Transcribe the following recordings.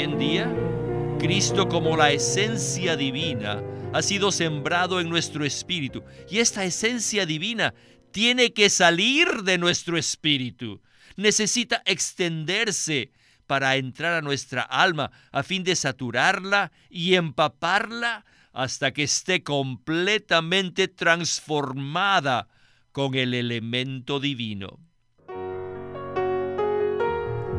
En día, Cristo como la esencia divina ha sido sembrado en nuestro espíritu y esta esencia divina tiene que salir de nuestro espíritu. Necesita extenderse para entrar a nuestra alma a fin de saturarla y empaparla hasta que esté completamente transformada con el elemento divino.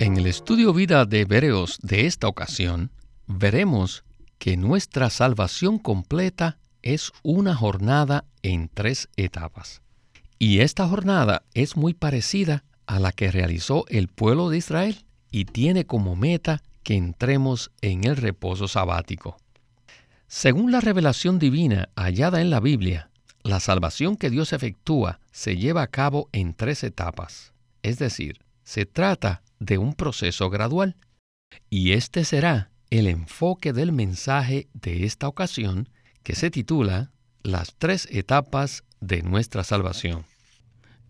En el Estudio Vida de Hebreos de esta ocasión, veremos que nuestra salvación completa es una jornada en tres etapas. Y esta jornada es muy parecida a la que realizó el pueblo de Israel y tiene como meta que entremos en el reposo sabático. Según la revelación divina hallada en la Biblia, la salvación que Dios efectúa se lleva a cabo en tres etapas, es decir, se trata de un proceso gradual. Y este será el enfoque del mensaje de esta ocasión que se titula Las tres etapas de nuestra salvación.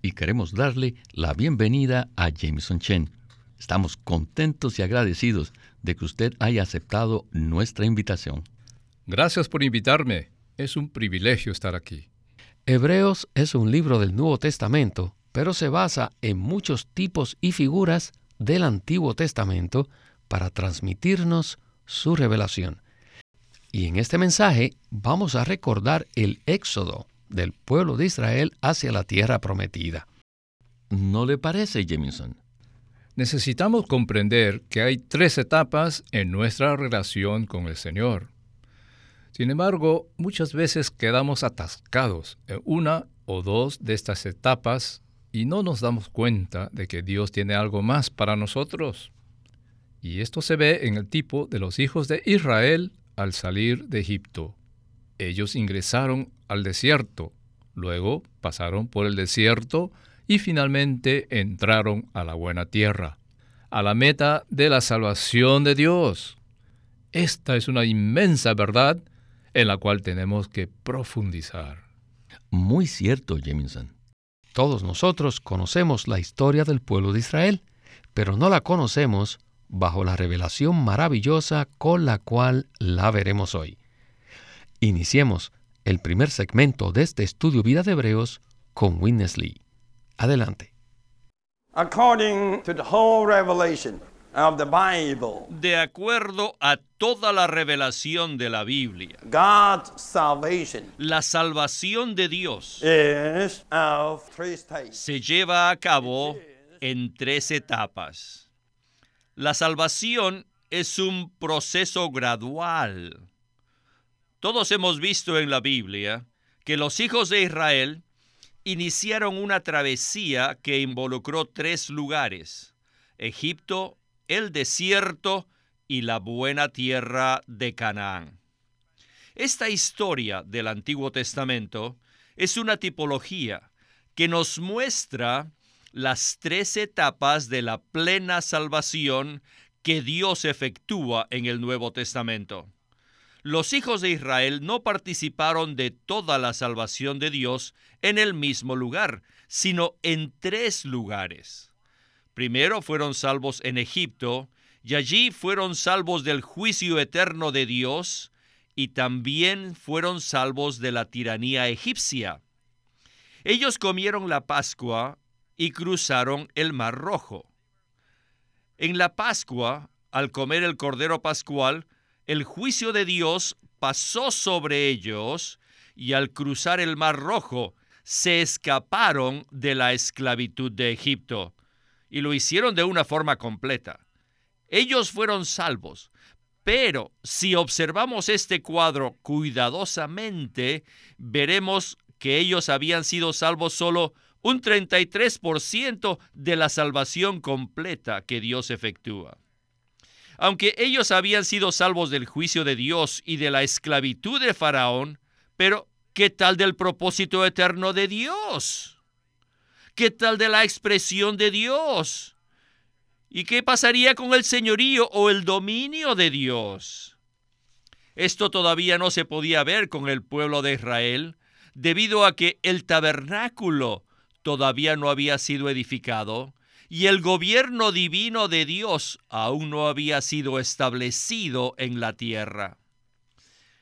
Y queremos darle la bienvenida a Jameson Chen. Estamos contentos y agradecidos de que usted haya aceptado nuestra invitación. Gracias por invitarme. Es un privilegio estar aquí. Hebreos es un libro del Nuevo Testamento, pero se basa en muchos tipos y figuras del Antiguo Testamento para transmitirnos su revelación. Y en este mensaje vamos a recordar el éxodo del pueblo de Israel hacia la tierra prometida. ¿No le parece, Jameson? Necesitamos comprender que hay tres etapas en nuestra relación con el Señor. Sin embargo, muchas veces quedamos atascados en una o dos de estas etapas y no nos damos cuenta de que Dios tiene algo más para nosotros. Y esto se ve en el tipo de los hijos de Israel al salir de Egipto. Ellos ingresaron al desierto, luego pasaron por el desierto y finalmente entraron a la buena tierra, a la meta de la salvación de Dios. Esta es una inmensa verdad en la cual tenemos que profundizar. Muy cierto, Jameson. Todos nosotros conocemos la historia del pueblo de Israel, pero no la conocemos bajo la revelación maravillosa con la cual la veremos hoy. Iniciemos el primer segmento de este estudio Vida de Hebreos con Witness Lee. Adelante. De acuerdo a toda la revelación de la Biblia, la salvación de Dios se lleva a cabo en tres etapas. La salvación es un proceso gradual. Todos hemos visto en la Biblia que los hijos de Israel iniciaron una travesía que involucró tres lugares, Egipto, el desierto y la buena tierra de Canaán. Esta historia del Antiguo Testamento es una tipología que nos muestra las tres etapas de la plena salvación que Dios efectúa en el Nuevo Testamento los hijos de Israel no participaron de toda la salvación de Dios en el mismo lugar, sino en tres lugares. Primero fueron salvos en Egipto, y allí fueron salvos del juicio eterno de Dios, y también fueron salvos de la tiranía egipcia. Ellos comieron la Pascua y cruzaron el Mar Rojo. En la Pascua, al comer el Cordero Pascual, el juicio de Dios pasó sobre ellos y al cruzar el Mar Rojo se escaparon de la esclavitud de Egipto y lo hicieron de una forma completa. Ellos fueron salvos, pero si observamos este cuadro cuidadosamente, veremos que ellos habían sido salvos solo un 33% de la salvación completa que Dios efectúa. Aunque ellos habían sido salvos del juicio de Dios y de la esclavitud de Faraón, pero ¿qué tal del propósito eterno de Dios? ¿Qué tal de la expresión de Dios? ¿Y qué pasaría con el señorío o el dominio de Dios? Esto todavía no se podía ver con el pueblo de Israel, debido a que el tabernáculo todavía no había sido edificado y el gobierno divino de Dios aún no había sido establecido en la tierra.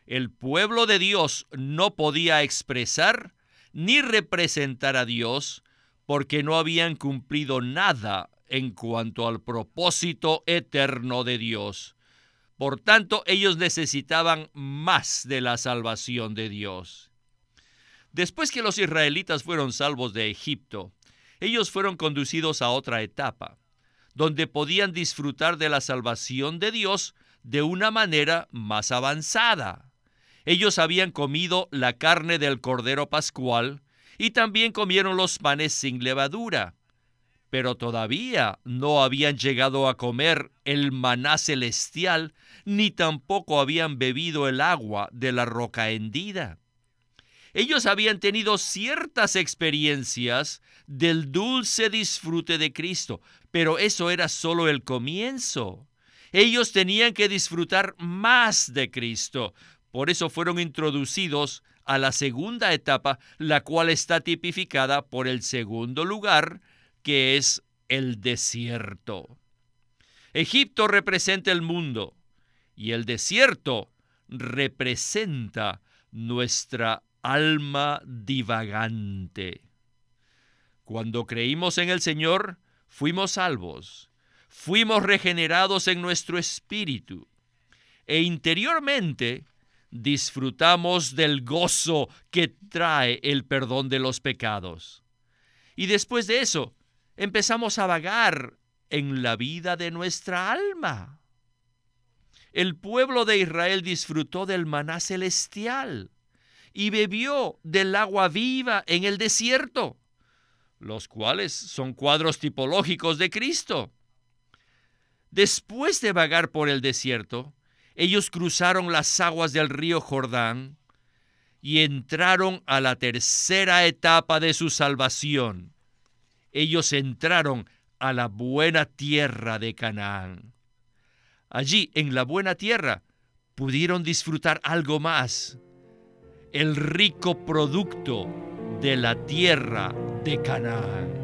El pueblo de Dios no podía expresar ni representar a Dios porque no habían cumplido nada en cuanto al propósito eterno de Dios. Por tanto, ellos necesitaban más de la salvación de Dios. Después que los israelitas fueron salvos de Egipto, ellos fueron conducidos a otra etapa, donde podían disfrutar de la salvación de Dios de una manera más avanzada. Ellos habían comido la carne del Cordero Pascual y también comieron los panes sin levadura, pero todavía no habían llegado a comer el maná celestial, ni tampoco habían bebido el agua de la roca hendida. Ellos habían tenido ciertas experiencias del dulce disfrute de Cristo, pero eso era solo el comienzo. Ellos tenían que disfrutar más de Cristo. Por eso fueron introducidos a la segunda etapa, la cual está tipificada por el segundo lugar, que es el desierto. Egipto representa el mundo y el desierto representa nuestra alma divagante. Cuando creímos en el Señor, fuimos salvos, fuimos regenerados en nuestro espíritu e interiormente disfrutamos del gozo que trae el perdón de los pecados. Y después de eso, empezamos a vagar en la vida de nuestra alma. El pueblo de Israel disfrutó del maná celestial y bebió del agua viva en el desierto, los cuales son cuadros tipológicos de Cristo. Después de vagar por el desierto, ellos cruzaron las aguas del río Jordán y entraron a la tercera etapa de su salvación, ellos entraron a la buena tierra de Canaán. Allí, en la buena tierra, pudieron disfrutar algo más, el rico producto de la tierra de Canaán.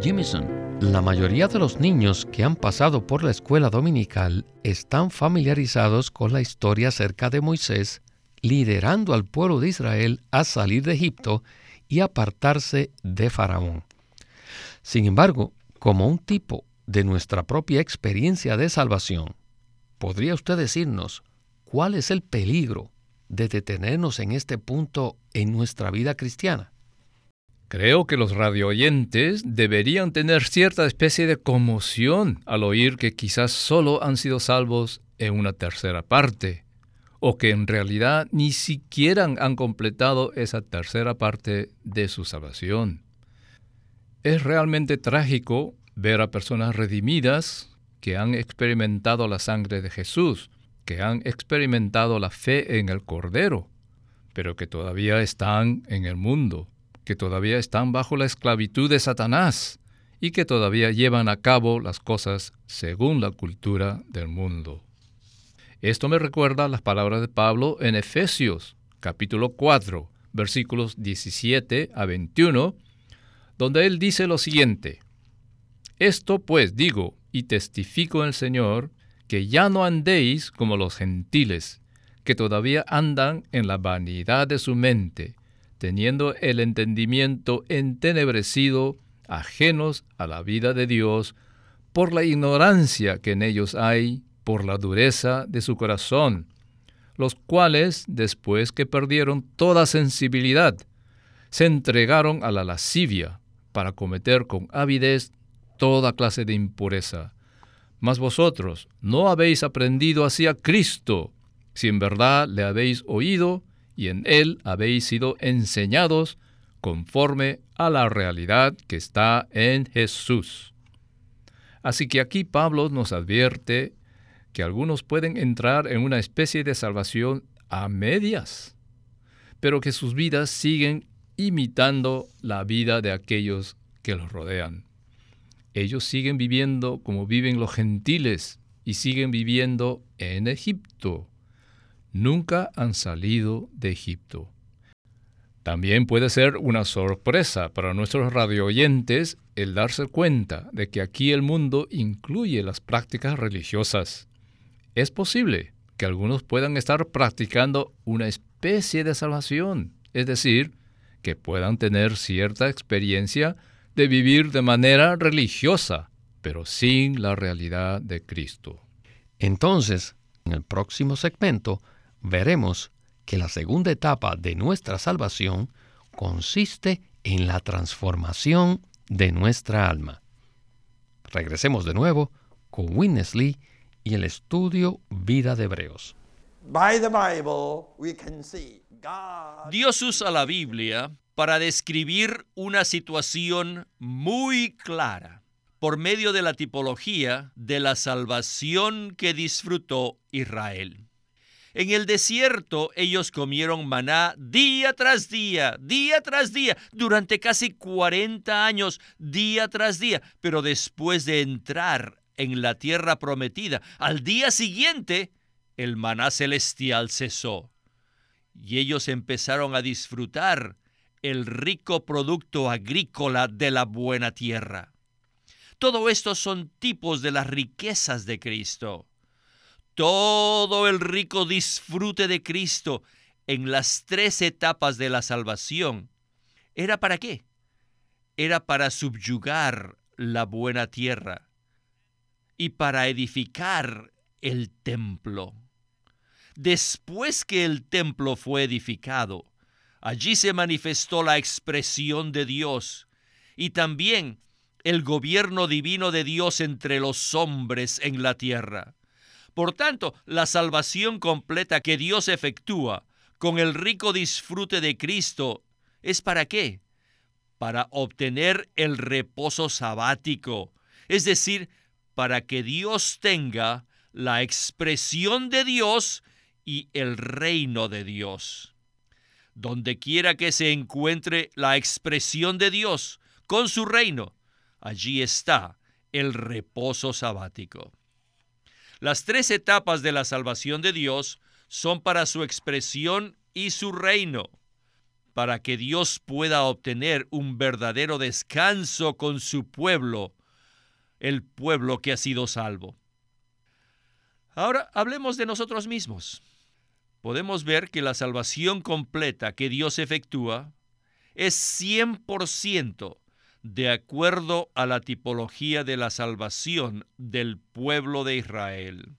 Jimison, la mayoría de los niños que han pasado por la escuela dominical están familiarizados con la historia acerca de Moisés liderando al pueblo de Israel a salir de Egipto y apartarse de Faraón. Sin embargo, como un tipo de nuestra propia experiencia de salvación, ¿podría usted decirnos cuál es el peligro de detenernos en este punto en nuestra vida cristiana? Creo que los radioyentes deberían tener cierta especie de conmoción al oír que quizás solo han sido salvos en una tercera parte o que en realidad ni siquiera han completado esa tercera parte de su salvación. Es realmente trágico ver a personas redimidas que han experimentado la sangre de Jesús, que han experimentado la fe en el Cordero, pero que todavía están en el mundo, que todavía están bajo la esclavitud de Satanás y que todavía llevan a cabo las cosas según la cultura del mundo. Esto me recuerda las palabras de Pablo en Efesios capítulo 4, versículos 17 a 21, donde él dice lo siguiente, Esto pues digo y testifico en el Señor, que ya no andéis como los gentiles, que todavía andan en la vanidad de su mente, teniendo el entendimiento entenebrecido, ajenos a la vida de Dios, por la ignorancia que en ellos hay, por la dureza de su corazón, los cuales, después que perdieron toda sensibilidad, se entregaron a la lascivia para cometer con avidez toda clase de impureza. Mas vosotros no habéis aprendido así a Cristo, si en verdad le habéis oído y en él habéis sido enseñados conforme a la realidad que está en Jesús. Así que aquí Pablo nos advierte que algunos pueden entrar en una especie de salvación a medias, pero que sus vidas siguen imitando la vida de aquellos que los rodean. Ellos siguen viviendo como viven los gentiles y siguen viviendo en Egipto. Nunca han salido de Egipto. También puede ser una sorpresa para nuestros radioyentes el darse cuenta de que aquí el mundo incluye las prácticas religiosas. Es posible que algunos puedan estar practicando una especie de salvación, es decir, que puedan tener cierta experiencia de vivir de manera religiosa, pero sin la realidad de Cristo. Entonces, en el próximo segmento, veremos que la segunda etapa de nuestra salvación consiste en la transformación de nuestra alma. Regresemos de nuevo con Winnesley y el estudio Vida de Hebreos. Dios usa la Biblia para describir una situación muy clara por medio de la tipología de la salvación que disfrutó Israel. En el desierto ellos comieron maná día tras día, día tras día, durante casi 40 años, día tras día. Pero después de entrar en la tierra prometida, al día siguiente, el maná celestial cesó. Y ellos empezaron a disfrutar el rico producto agrícola de la buena tierra. Todo esto son tipos de las riquezas de Cristo todo el rico disfrute de Cristo en las tres etapas de la salvación, ¿era para qué? Era para subyugar la buena tierra y para edificar el templo. Después que el templo fue edificado, allí se manifestó la expresión de Dios y también el gobierno divino de Dios entre los hombres en la tierra. Por tanto, la salvación completa que Dios efectúa con el rico disfrute de Cristo es para qué? Para obtener el reposo sabático, es decir, para que Dios tenga la expresión de Dios y el reino de Dios. Donde quiera que se encuentre la expresión de Dios con su reino, allí está el reposo sabático. Las tres etapas de la salvación de Dios son para su expresión y su reino, para que Dios pueda obtener un verdadero descanso con su pueblo, el pueblo que ha sido salvo. Ahora hablemos de nosotros mismos. Podemos ver que la salvación completa que Dios efectúa es 100% de acuerdo a la tipología de la salvación del pueblo de Israel.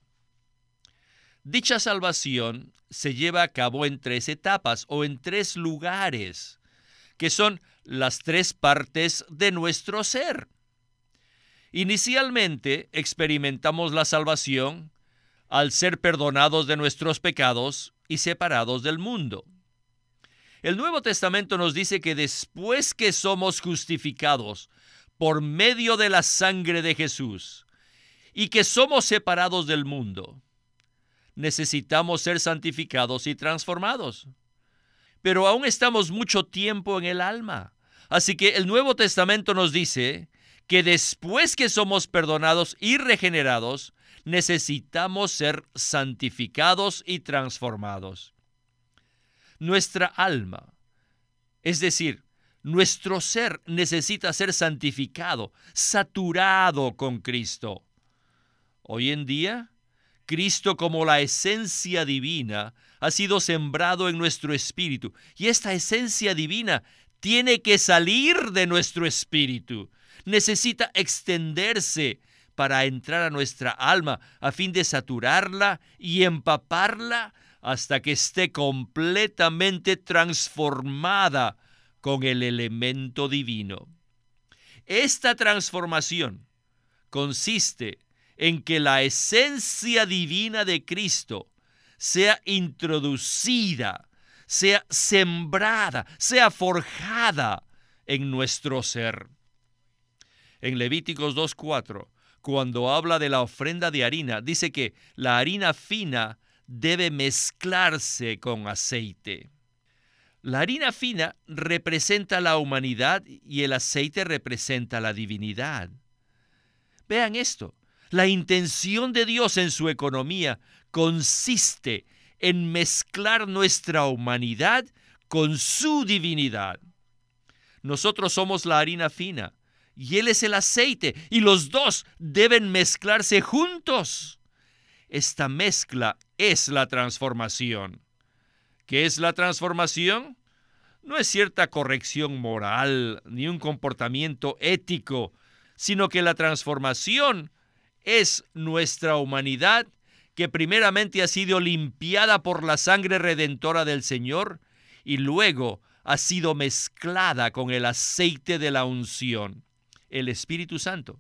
Dicha salvación se lleva a cabo en tres etapas o en tres lugares, que son las tres partes de nuestro ser. Inicialmente experimentamos la salvación al ser perdonados de nuestros pecados y separados del mundo. El Nuevo Testamento nos dice que después que somos justificados por medio de la sangre de Jesús y que somos separados del mundo, necesitamos ser santificados y transformados. Pero aún estamos mucho tiempo en el alma. Así que el Nuevo Testamento nos dice que después que somos perdonados y regenerados, necesitamos ser santificados y transformados nuestra alma. Es decir, nuestro ser necesita ser santificado, saturado con Cristo. Hoy en día, Cristo como la esencia divina ha sido sembrado en nuestro espíritu y esta esencia divina tiene que salir de nuestro espíritu. Necesita extenderse para entrar a nuestra alma a fin de saturarla y empaparla hasta que esté completamente transformada con el elemento divino. Esta transformación consiste en que la esencia divina de Cristo sea introducida, sea sembrada, sea forjada en nuestro ser. En Levíticos 2.4 cuando habla de la ofrenda de harina, dice que la harina fina debe mezclarse con aceite. La harina fina representa la humanidad y el aceite representa la divinidad. Vean esto, la intención de Dios en su economía consiste en mezclar nuestra humanidad con su divinidad. Nosotros somos la harina fina y Él es el aceite y los dos deben mezclarse juntos. Esta mezcla es la transformación. ¿Qué es la transformación? No es cierta corrección moral ni un comportamiento ético, sino que la transformación es nuestra humanidad que primeramente ha sido limpiada por la sangre redentora del Señor y luego ha sido mezclada con el aceite de la unción, el Espíritu Santo,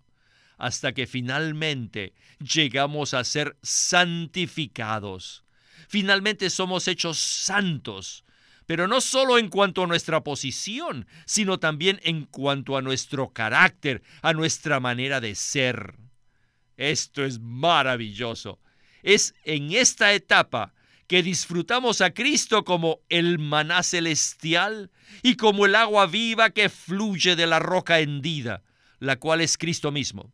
hasta que finalmente llegamos a ser santificados. Finalmente somos hechos santos, pero no solo en cuanto a nuestra posición, sino también en cuanto a nuestro carácter, a nuestra manera de ser. Esto es maravilloso. Es en esta etapa que disfrutamos a Cristo como el maná celestial y como el agua viva que fluye de la roca hendida, la cual es Cristo mismo.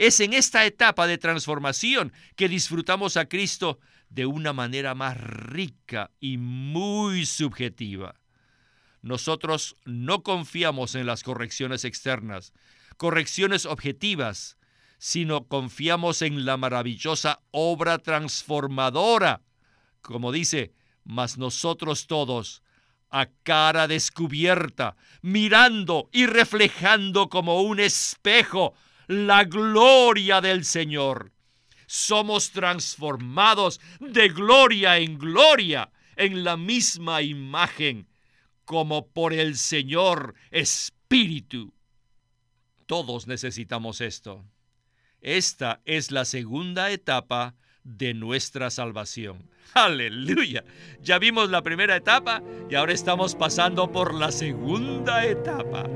Es en esta etapa de transformación que disfrutamos a Cristo de una manera más rica y muy subjetiva. Nosotros no confiamos en las correcciones externas, correcciones objetivas, sino confiamos en la maravillosa obra transformadora como dice, mas nosotros todos, a cara descubierta, mirando y reflejando como un espejo la gloria del Señor. Somos transformados de gloria en gloria en la misma imagen, como por el Señor Espíritu. Todos necesitamos esto. Esta es la segunda etapa de nuestra salvación. Aleluya. Ya vimos la primera etapa y ahora estamos pasando por la segunda etapa.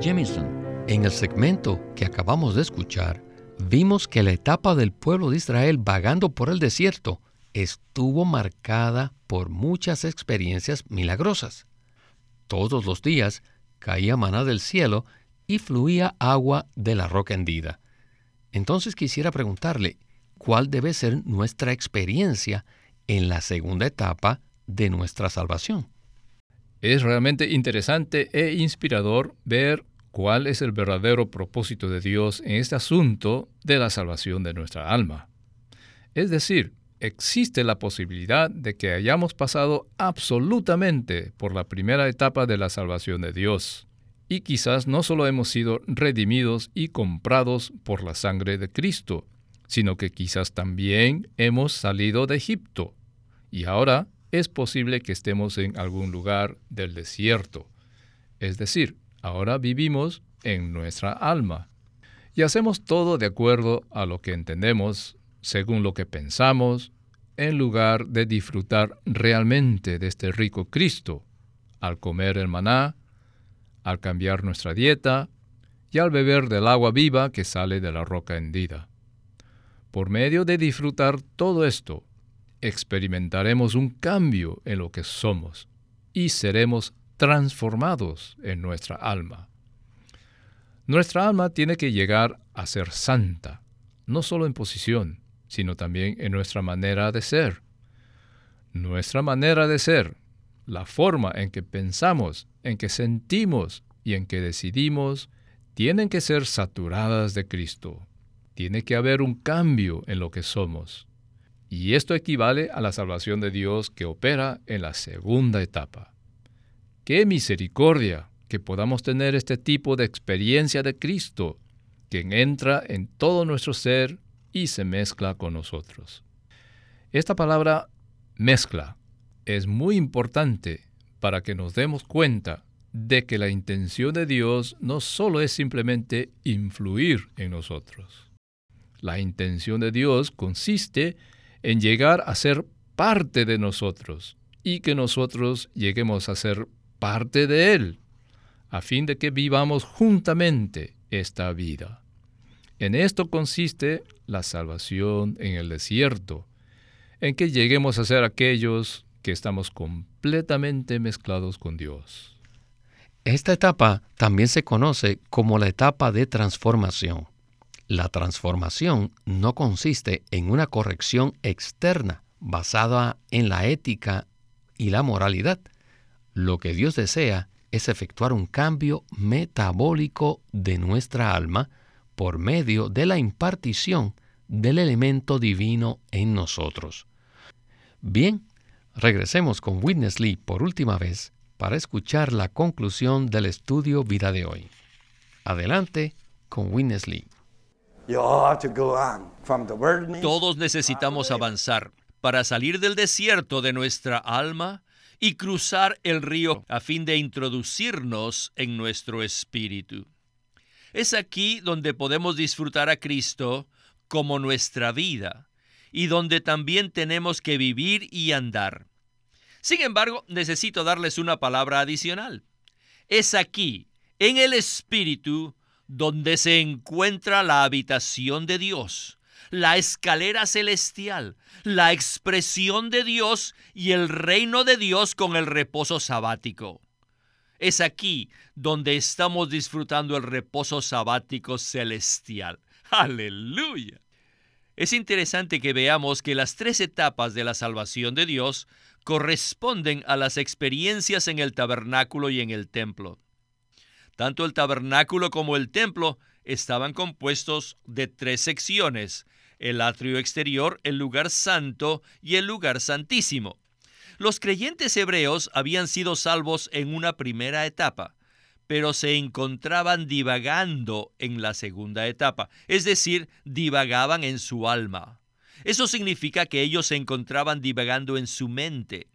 Jemison, en el segmento que acabamos de escuchar, vimos que la etapa del pueblo de Israel vagando por el desierto estuvo marcada por muchas experiencias milagrosas. Todos los días caía maná del cielo y fluía agua de la roca hendida. Entonces quisiera preguntarle, ¿cuál debe ser nuestra experiencia en la segunda etapa de nuestra salvación? Es realmente interesante e inspirador ver cuál es el verdadero propósito de Dios en este asunto de la salvación de nuestra alma. Es decir, existe la posibilidad de que hayamos pasado absolutamente por la primera etapa de la salvación de Dios. Y quizás no solo hemos sido redimidos y comprados por la sangre de Cristo, sino que quizás también hemos salido de Egipto. Y ahora es posible que estemos en algún lugar del desierto. Es decir, ahora vivimos en nuestra alma. Y hacemos todo de acuerdo a lo que entendemos, según lo que pensamos, en lugar de disfrutar realmente de este rico Cristo, al comer el maná, al cambiar nuestra dieta y al beber del agua viva que sale de la roca hendida. Por medio de disfrutar todo esto, experimentaremos un cambio en lo que somos y seremos transformados en nuestra alma. Nuestra alma tiene que llegar a ser santa, no solo en posición, sino también en nuestra manera de ser. Nuestra manera de ser la forma en que pensamos, en que sentimos y en que decidimos tienen que ser saturadas de Cristo. Tiene que haber un cambio en lo que somos. Y esto equivale a la salvación de Dios que opera en la segunda etapa. ¡Qué misericordia que podamos tener este tipo de experiencia de Cristo, quien entra en todo nuestro ser y se mezcla con nosotros! Esta palabra mezcla es muy importante para que nos demos cuenta de que la intención de Dios no solo es simplemente influir en nosotros. La intención de Dios consiste en llegar a ser parte de nosotros y que nosotros lleguemos a ser parte de Él. a fin de que vivamos juntamente esta vida. En esto consiste la salvación en el desierto, en que lleguemos a ser aquellos que estamos completamente mezclados con Dios. Esta etapa también se conoce como la etapa de transformación. La transformación no consiste en una corrección externa basada en la ética y la moralidad. Lo que Dios desea es efectuar un cambio metabólico de nuestra alma por medio de la impartición del elemento divino en nosotros. Bien, regresemos con Witness Lee por última vez para escuchar la conclusión del estudio vida de hoy. Adelante con Witness Lee. Todos necesitamos avanzar para salir del desierto de nuestra alma y cruzar el río a fin de introducirnos en nuestro espíritu. Es aquí donde podemos disfrutar a Cristo como nuestra vida y donde también tenemos que vivir y andar. Sin embargo, necesito darles una palabra adicional. Es aquí, en el Espíritu, donde se encuentra la habitación de Dios, la escalera celestial, la expresión de Dios y el reino de Dios con el reposo sabático. Es aquí donde estamos disfrutando el reposo sabático celestial. Aleluya. Es interesante que veamos que las tres etapas de la salvación de Dios corresponden a las experiencias en el tabernáculo y en el templo. Tanto el tabernáculo como el templo estaban compuestos de tres secciones, el atrio exterior, el lugar santo y el lugar santísimo. Los creyentes hebreos habían sido salvos en una primera etapa, pero se encontraban divagando en la segunda etapa, es decir, divagaban en su alma. Eso significa que ellos se encontraban divagando en su mente,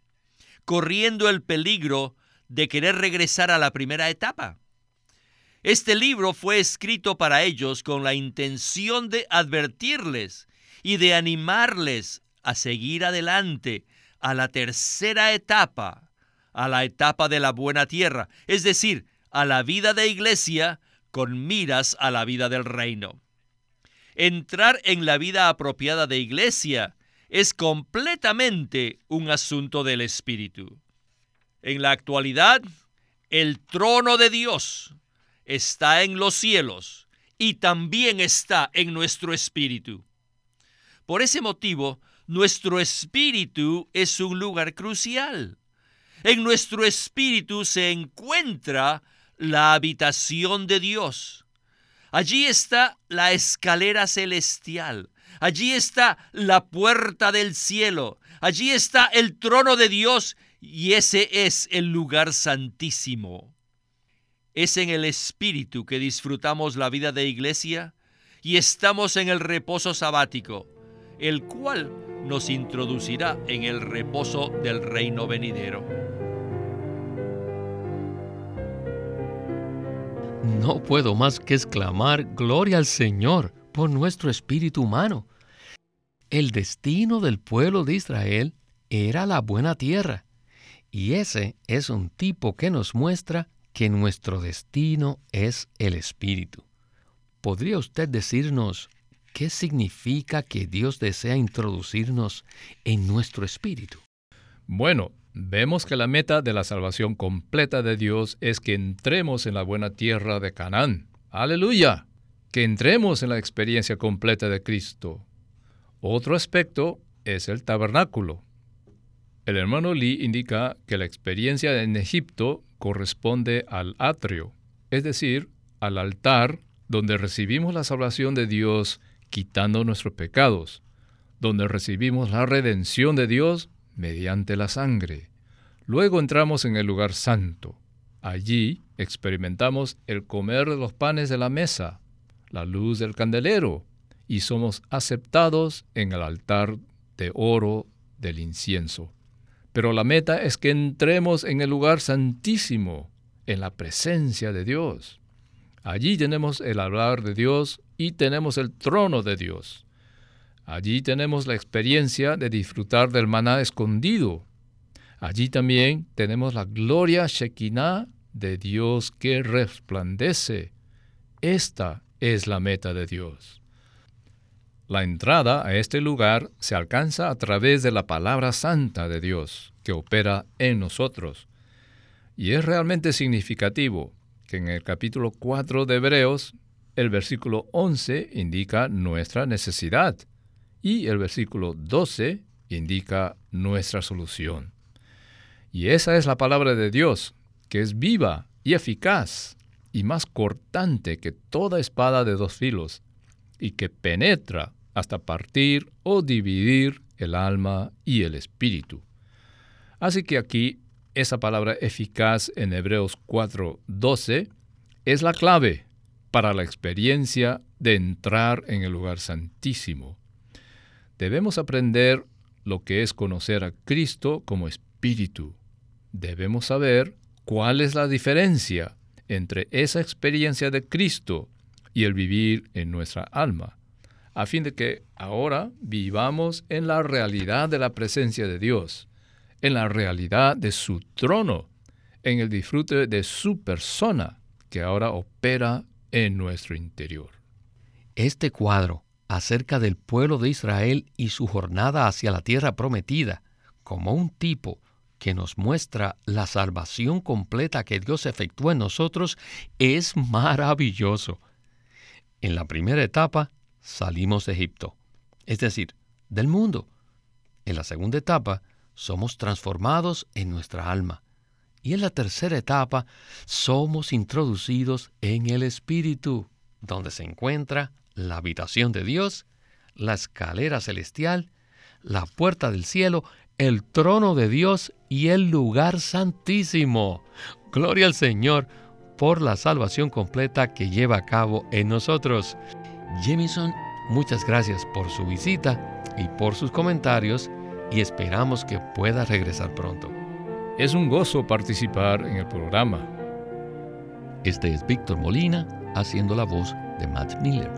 corriendo el peligro de querer regresar a la primera etapa. Este libro fue escrito para ellos con la intención de advertirles y de animarles a seguir adelante a la tercera etapa, a la etapa de la buena tierra, es decir, a la vida de iglesia con miras a la vida del reino. Entrar en la vida apropiada de iglesia es completamente un asunto del Espíritu. En la actualidad, el trono de Dios está en los cielos y también está en nuestro espíritu. Por ese motivo, nuestro espíritu es un lugar crucial. En nuestro espíritu se encuentra la habitación de Dios. Allí está la escalera celestial. Allí está la puerta del cielo. Allí está el trono de Dios y ese es el lugar santísimo. Es en el Espíritu que disfrutamos la vida de iglesia y estamos en el reposo sabático, el cual nos introducirá en el reposo del reino venidero. No puedo más que exclamar Gloria al Señor por nuestro espíritu humano. El destino del pueblo de Israel era la buena tierra, y ese es un tipo que nos muestra que nuestro destino es el espíritu. ¿Podría usted decirnos qué significa que Dios desea introducirnos en nuestro espíritu? Bueno, vemos que la meta de la salvación completa de Dios es que entremos en la buena tierra de Canaán. Aleluya. Que entremos en la experiencia completa de Cristo. Otro aspecto es el tabernáculo. El hermano Lee indica que la experiencia en Egipto corresponde al atrio, es decir, al altar donde recibimos la salvación de Dios quitando nuestros pecados, donde recibimos la redención de Dios mediante la sangre. Luego entramos en el lugar santo. Allí experimentamos el comer de los panes de la mesa, la luz del candelero, y somos aceptados en el altar de oro del incienso. Pero la meta es que entremos en el lugar santísimo, en la presencia de Dios. Allí tenemos el hablar de Dios y tenemos el trono de Dios. Allí tenemos la experiencia de disfrutar del maná escondido. Allí también tenemos la gloria Shekinah de Dios que resplandece. Esta es la meta de Dios. La entrada a este lugar se alcanza a través de la palabra santa de Dios que opera en nosotros. Y es realmente significativo que en el capítulo 4 de Hebreos, el versículo 11 indica nuestra necesidad y el versículo 12 indica nuestra solución. Y esa es la palabra de Dios, que es viva y eficaz y más cortante que toda espada de dos filos, y que penetra hasta partir o dividir el alma y el espíritu. Así que aquí esa palabra eficaz en Hebreos 4:12 es la clave para la experiencia de entrar en el lugar santísimo. Debemos aprender lo que es conocer a Cristo como espíritu. Debemos saber cuál es la diferencia entre esa experiencia de Cristo y el vivir en nuestra alma, a fin de que ahora vivamos en la realidad de la presencia de Dios en la realidad de su trono, en el disfrute de su persona, que ahora opera en nuestro interior. Este cuadro acerca del pueblo de Israel y su jornada hacia la tierra prometida, como un tipo que nos muestra la salvación completa que Dios efectúa en nosotros, es maravilloso. En la primera etapa salimos de Egipto, es decir, del mundo. En la segunda etapa somos transformados en nuestra alma. Y en la tercera etapa, somos introducidos en el Espíritu, donde se encuentra la habitación de Dios, la escalera celestial, la puerta del cielo, el trono de Dios y el lugar santísimo. Gloria al Señor por la salvación completa que lleva a cabo en nosotros. Jemison, muchas gracias por su visita y por sus comentarios y esperamos que pueda regresar pronto. Es un gozo participar en el programa. Este es Víctor Molina haciendo la voz de Matt Miller,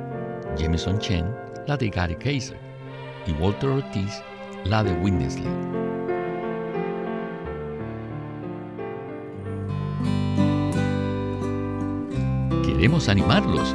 Jameson Chen la de Gary Kaiser y Walter Ortiz la de Winnesley. Queremos animarlos